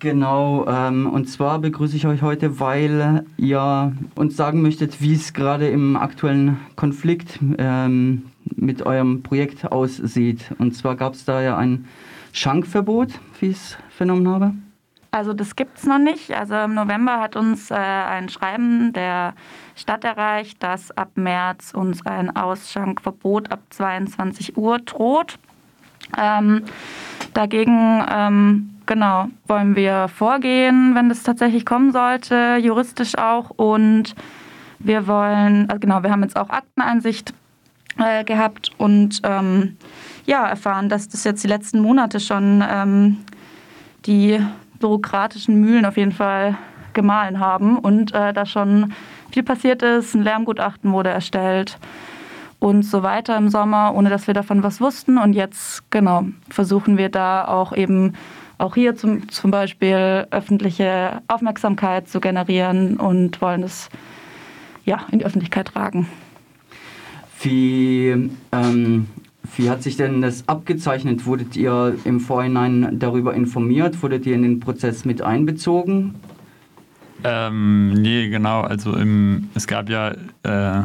Genau, ähm, und zwar begrüße ich euch heute, weil ihr uns sagen möchtet, wie es gerade im aktuellen Konflikt ähm, mit eurem Projekt aussieht. Und zwar gab es da ja ein Schankverbot, wie ich es vernommen habe. Also das gibt es noch nicht. Also im November hat uns äh, ein Schreiben der Stadt erreicht, dass ab März uns ein Ausschankverbot ab 22 Uhr droht. Ähm, dagegen ähm, genau wollen wir vorgehen, wenn das tatsächlich kommen sollte, juristisch auch. Und wir wollen, also genau, wir haben jetzt auch Akteneinsicht äh, gehabt und ähm, ja erfahren, dass das jetzt die letzten Monate schon ähm, die bürokratischen Mühlen auf jeden Fall gemahlen haben und äh, da schon viel passiert ist. Ein Lärmgutachten wurde erstellt und so weiter im Sommer, ohne dass wir davon was wussten. Und jetzt, genau, versuchen wir da auch eben auch hier zum, zum Beispiel öffentliche Aufmerksamkeit zu generieren und wollen es ja, in die Öffentlichkeit tragen. Wie ähm, wie hat sich denn das abgezeichnet? Wurdet ihr im Vorhinein darüber informiert? Wurdet ihr in den Prozess mit einbezogen? Ähm, nee, genau. Also im, es gab ja, äh,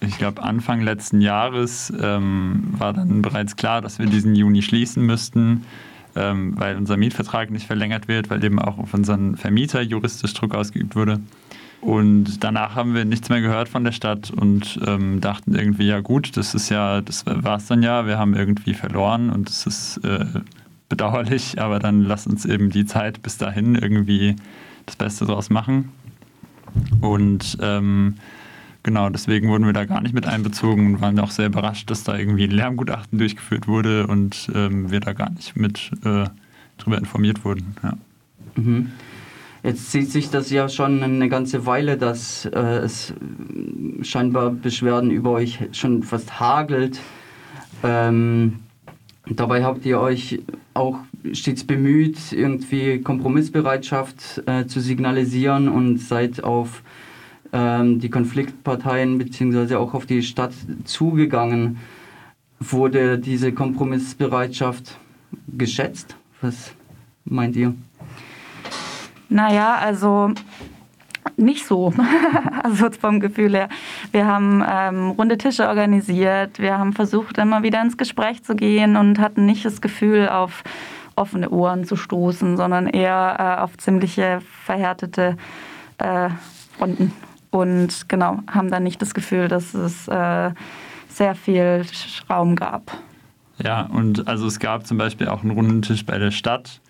ich glaube, Anfang letzten Jahres ähm, war dann bereits klar, dass wir diesen Juni schließen müssten, ähm, weil unser Mietvertrag nicht verlängert wird, weil eben auch auf unseren Vermieter juristisch Druck ausgeübt wurde. Und danach haben wir nichts mehr gehört von der Stadt und ähm, dachten irgendwie, ja gut, das ist ja, das war es dann ja, wir haben irgendwie verloren und es ist äh, bedauerlich, aber dann lass uns eben die Zeit bis dahin irgendwie das Beste draus machen. Und ähm, genau, deswegen wurden wir da gar nicht mit einbezogen und waren auch sehr überrascht, dass da irgendwie ein Lärmgutachten durchgeführt wurde und ähm, wir da gar nicht mit äh, drüber informiert wurden. Ja. Mhm. Jetzt zieht sich das ja schon eine ganze Weile, dass äh, es scheinbar Beschwerden über euch schon fast hagelt. Ähm, dabei habt ihr euch auch stets bemüht, irgendwie Kompromissbereitschaft äh, zu signalisieren und seid auf ähm, die Konfliktparteien bzw. auch auf die Stadt zugegangen. Wurde diese Kompromissbereitschaft geschätzt? Was meint ihr? Naja, also nicht so, also vom Gefühl her. Wir haben ähm, runde Tische organisiert, wir haben versucht, immer wieder ins Gespräch zu gehen und hatten nicht das Gefühl, auf offene Ohren zu stoßen, sondern eher äh, auf ziemliche verhärtete äh, Fronten. Und genau, haben dann nicht das Gefühl, dass es äh, sehr viel Raum gab. Ja, und also es gab zum Beispiel auch einen runden Tisch bei der Stadt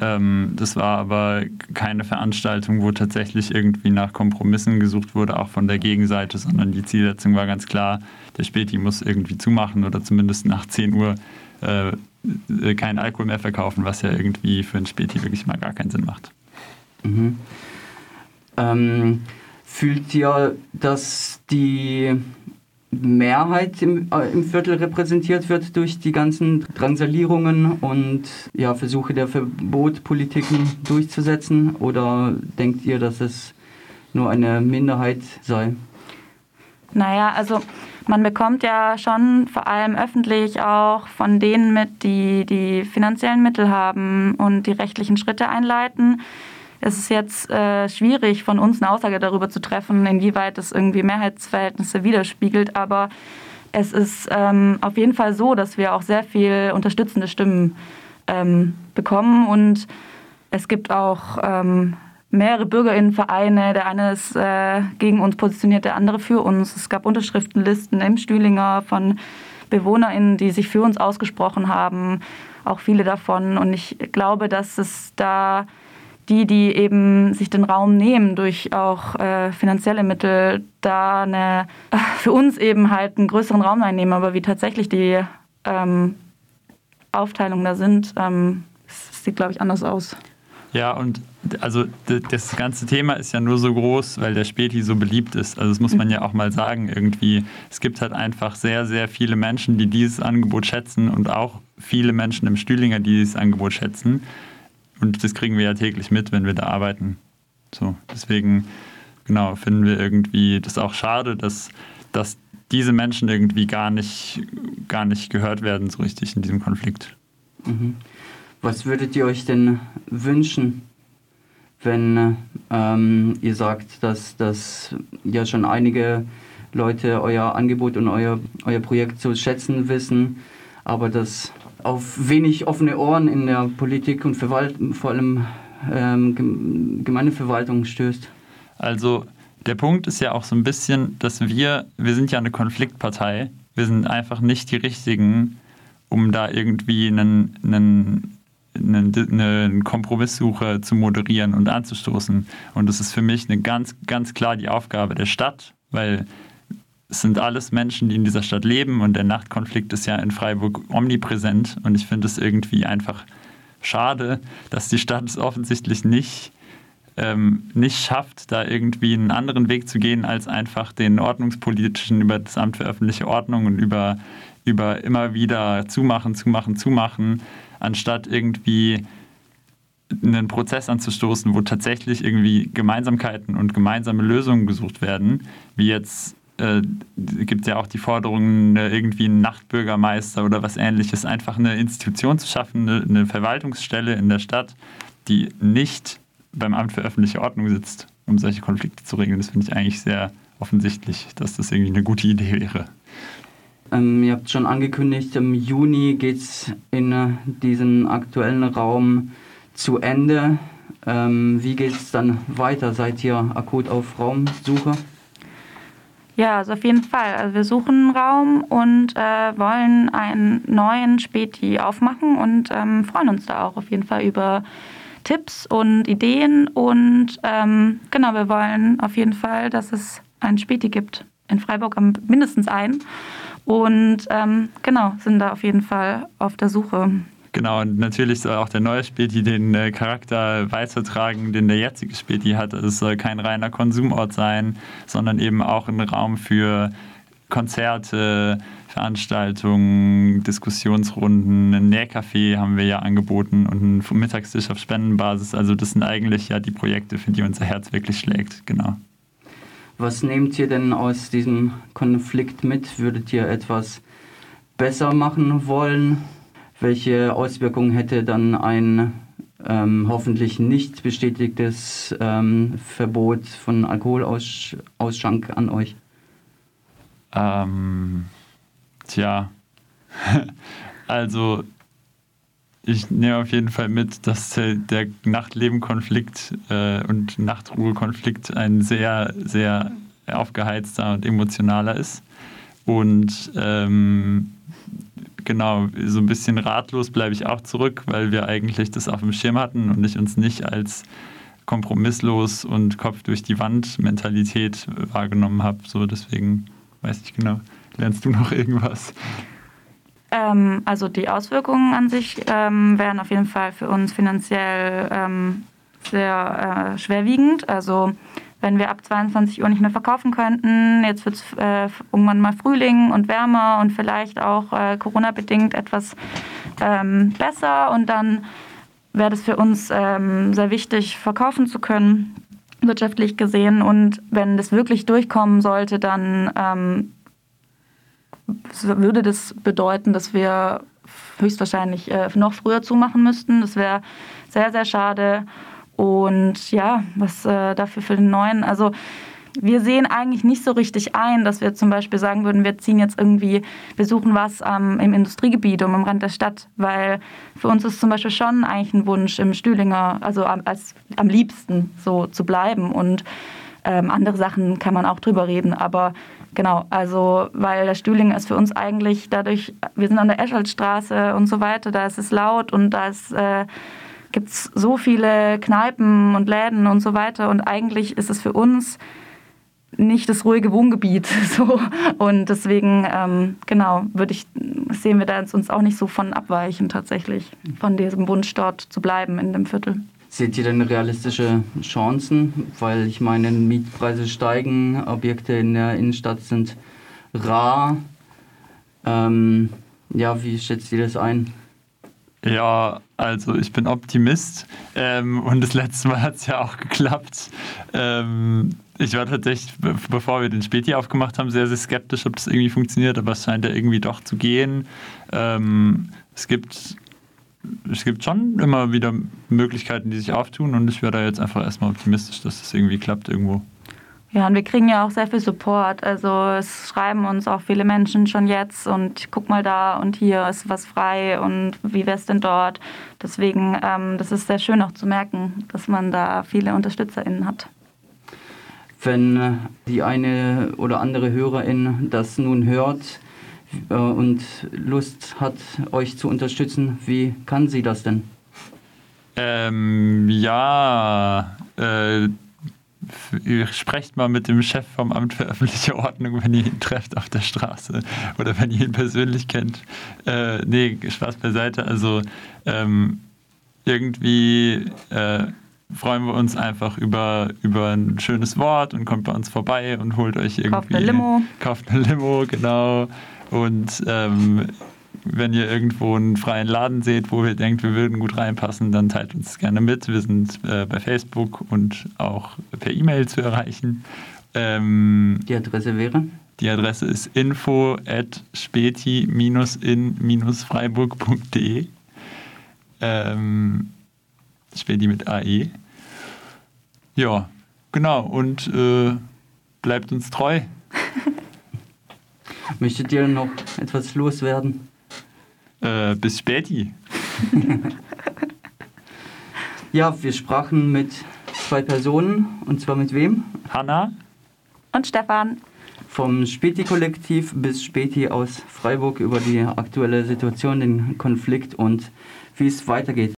ähm, das war aber keine Veranstaltung, wo tatsächlich irgendwie nach Kompromissen gesucht wurde, auch von der Gegenseite, sondern die Zielsetzung war ganz klar, der Späti muss irgendwie zumachen oder zumindest nach 10 Uhr äh, keinen Alkohol mehr verkaufen, was ja irgendwie für ein Späti wirklich mal gar keinen Sinn macht. Mhm. Ähm, fühlt ihr, dass die Mehrheit im, äh, im, Viertel repräsentiert wird durch die ganzen Drangsalierungen und ja, Versuche der Verbotpolitiken durchzusetzen? Oder denkt ihr, dass es nur eine Minderheit sei? Naja, also man bekommt ja schon vor allem öffentlich auch von denen mit, die die finanziellen Mittel haben und die rechtlichen Schritte einleiten es ist jetzt äh, schwierig, von uns eine Aussage darüber zu treffen, inwieweit es irgendwie Mehrheitsverhältnisse widerspiegelt. Aber es ist ähm, auf jeden Fall so, dass wir auch sehr viel unterstützende Stimmen ähm, bekommen. Und es gibt auch ähm, mehrere Bürgerinnenvereine. Der eine ist äh, gegen uns positioniert, der andere für uns. Es gab Unterschriftenlisten im Stühlinger von BewohnerInnen, die sich für uns ausgesprochen haben. Auch viele davon. Und ich glaube, dass es da die, die eben sich den Raum nehmen durch auch äh, finanzielle Mittel, da eine, für uns eben halt einen größeren Raum einnehmen. Aber wie tatsächlich die ähm, Aufteilungen da sind, ähm, sieht, glaube ich, anders aus. Ja, und also das ganze Thema ist ja nur so groß, weil der Späti so beliebt ist. Also das muss man ja auch mal sagen irgendwie. Es gibt halt einfach sehr, sehr viele Menschen, die dieses Angebot schätzen und auch viele Menschen im Stühlinger, die dieses Angebot schätzen. Und das kriegen wir ja täglich mit, wenn wir da arbeiten. So, deswegen, genau, finden wir irgendwie das auch schade, dass, dass diese Menschen irgendwie gar nicht, gar nicht gehört werden, so richtig in diesem Konflikt. Mhm. Was würdet ihr euch denn wünschen wenn ähm, ihr sagt, dass, dass ja schon einige Leute euer Angebot und euer, euer Projekt zu schätzen wissen, aber dass auf wenig offene Ohren in der Politik und Verwalt vor allem ähm, Gemeindeverwaltung stößt. Also der Punkt ist ja auch so ein bisschen, dass wir, wir sind ja eine Konfliktpartei, wir sind einfach nicht die Richtigen, um da irgendwie einen, einen, eine, Kompromisssuche zu moderieren und anzustoßen. Und das ist für mich eine ganz, ganz klar die Aufgabe der Stadt, weil es sind alles Menschen, die in dieser Stadt leben und der Nachtkonflikt ist ja in Freiburg omnipräsent und ich finde es irgendwie einfach schade, dass die Stadt es offensichtlich nicht, ähm, nicht schafft, da irgendwie einen anderen Weg zu gehen, als einfach den ordnungspolitischen über das Amt für öffentliche Ordnung und über, über immer wieder zumachen, zumachen, zumachen, anstatt irgendwie einen Prozess anzustoßen, wo tatsächlich irgendwie Gemeinsamkeiten und gemeinsame Lösungen gesucht werden, wie jetzt äh, gibt ja auch die Forderung, irgendwie einen Nachtbürgermeister oder was ähnliches, einfach eine Institution zu schaffen, eine, eine Verwaltungsstelle in der Stadt, die nicht beim Amt für öffentliche Ordnung sitzt, um solche Konflikte zu regeln. Das finde ich eigentlich sehr offensichtlich, dass das irgendwie eine gute Idee wäre. Ähm, ihr habt schon angekündigt, im Juni geht es in äh, diesem aktuellen Raum zu Ende. Ähm, wie geht es dann weiter? Seid ihr akut auf Raumsuche? Ja, also auf jeden Fall. Also wir suchen einen Raum und äh, wollen einen neuen Späti aufmachen und ähm, freuen uns da auch auf jeden Fall über Tipps und Ideen. Und ähm, genau, wir wollen auf jeden Fall, dass es einen Späti gibt. In Freiburg mindestens einen. Und ähm, genau, sind da auf jeden Fall auf der Suche. Genau, und natürlich soll auch der neue Späti den äh, Charakter weitertragen, den der jetzige Späti hat. Also es soll kein reiner Konsumort sein, sondern eben auch ein Raum für Konzerte, Veranstaltungen, Diskussionsrunden, ein Nährcafé haben wir ja angeboten und einen Mittagstisch auf Spendenbasis. Also das sind eigentlich ja die Projekte, für die unser Herz wirklich schlägt, genau. Was nehmt ihr denn aus diesem Konflikt mit? Würdet ihr etwas besser machen wollen? Welche Auswirkungen hätte dann ein ähm, hoffentlich nicht bestätigtes ähm, Verbot von Alkoholausschank an euch? Ähm, tja, also ich nehme auf jeden Fall mit, dass der Nachtlebenkonflikt äh, und Nachtruhekonflikt ein sehr, sehr aufgeheizter und emotionaler ist. Und ähm, genau, so ein bisschen ratlos bleibe ich auch zurück, weil wir eigentlich das auf dem Schirm hatten und ich uns nicht als kompromisslos und Kopf durch die Wand Mentalität wahrgenommen habe. So deswegen weiß ich genau. Lernst du noch irgendwas? Ähm, also die Auswirkungen an sich ähm, wären auf jeden Fall für uns finanziell ähm, sehr äh, schwerwiegend. Also wenn wir ab 22 Uhr nicht mehr verkaufen könnten. Jetzt wird es äh, irgendwann mal Frühling und wärmer und vielleicht auch äh, Corona-bedingt etwas ähm, besser. Und dann wäre es für uns ähm, sehr wichtig, verkaufen zu können, wirtschaftlich gesehen. Und wenn das wirklich durchkommen sollte, dann ähm, würde das bedeuten, dass wir höchstwahrscheinlich äh, noch früher zumachen müssten. Das wäre sehr, sehr schade. Und ja, was äh, dafür für den neuen, also wir sehen eigentlich nicht so richtig ein, dass wir zum Beispiel sagen würden, wir ziehen jetzt irgendwie, wir suchen was ähm, im Industriegebiet und am Rand der Stadt, weil für uns ist zum Beispiel schon eigentlich ein Wunsch im Stühlinger, also am, als, am liebsten so zu bleiben und ähm, andere Sachen kann man auch drüber reden, aber genau, also weil der Stühlinger ist für uns eigentlich dadurch, wir sind an der Escholtstraße und so weiter, da ist es laut und da ist äh, gibt es so viele Kneipen und Läden und so weiter. Und eigentlich ist es für uns nicht das ruhige Wohngebiet. So. Und deswegen, ähm, genau, würde ich, sehen wir da uns auch nicht so von abweichen tatsächlich, von diesem Wunsch dort zu bleiben in dem Viertel. Seht ihr denn realistische Chancen? Weil ich meine, Mietpreise steigen, Objekte in der Innenstadt sind rar. Ähm, ja, wie schätzt ihr das ein? Ja, also ich bin Optimist ähm, und das letzte Mal hat es ja auch geklappt. Ähm, ich war tatsächlich, bevor wir den Späti aufgemacht haben, sehr, sehr skeptisch, ob das irgendwie funktioniert, aber es scheint ja irgendwie doch zu gehen. Ähm, es gibt es gibt schon immer wieder Möglichkeiten, die sich auftun und ich wäre da jetzt einfach erstmal optimistisch, dass das irgendwie klappt irgendwo. Ja, und wir kriegen ja auch sehr viel Support. Also es schreiben uns auch viele Menschen schon jetzt und guck mal da und hier ist was frei und wie wäre es denn dort. Deswegen, ähm, das ist sehr schön auch zu merken, dass man da viele UnterstützerInnen hat. Wenn äh, die eine oder andere Hörerin das nun hört äh, und Lust hat, euch zu unterstützen, wie kann sie das denn? Ähm, ja, äh, sprecht mal mit dem Chef vom Amt für öffentliche Ordnung, wenn ihr ihn trefft auf der Straße oder wenn ihr ihn persönlich kennt. Äh, nee, Spaß beiseite. Also ähm, irgendwie äh, freuen wir uns einfach über, über ein schönes Wort und kommt bei uns vorbei und holt euch irgendwie. Kauft eine Limo. Kauft eine Limo, genau. Und ähm, wenn ihr irgendwo einen freien Laden seht, wo ihr denkt, wir würden gut reinpassen, dann teilt uns gerne mit. Wir sind äh, bei Facebook und auch per E-Mail zu erreichen. Ähm, die Adresse wäre? Die Adresse ist info at speti-in-freiburg.de. Ähm, Speti mit AE. Ja, genau. Und äh, bleibt uns treu. Möchtet ihr noch etwas loswerden? Äh, bis späti. ja, wir sprachen mit zwei Personen. Und zwar mit wem? Hanna. Und Stefan. Vom Späti-Kollektiv bis Späti aus Freiburg über die aktuelle Situation, den Konflikt und wie es weitergeht.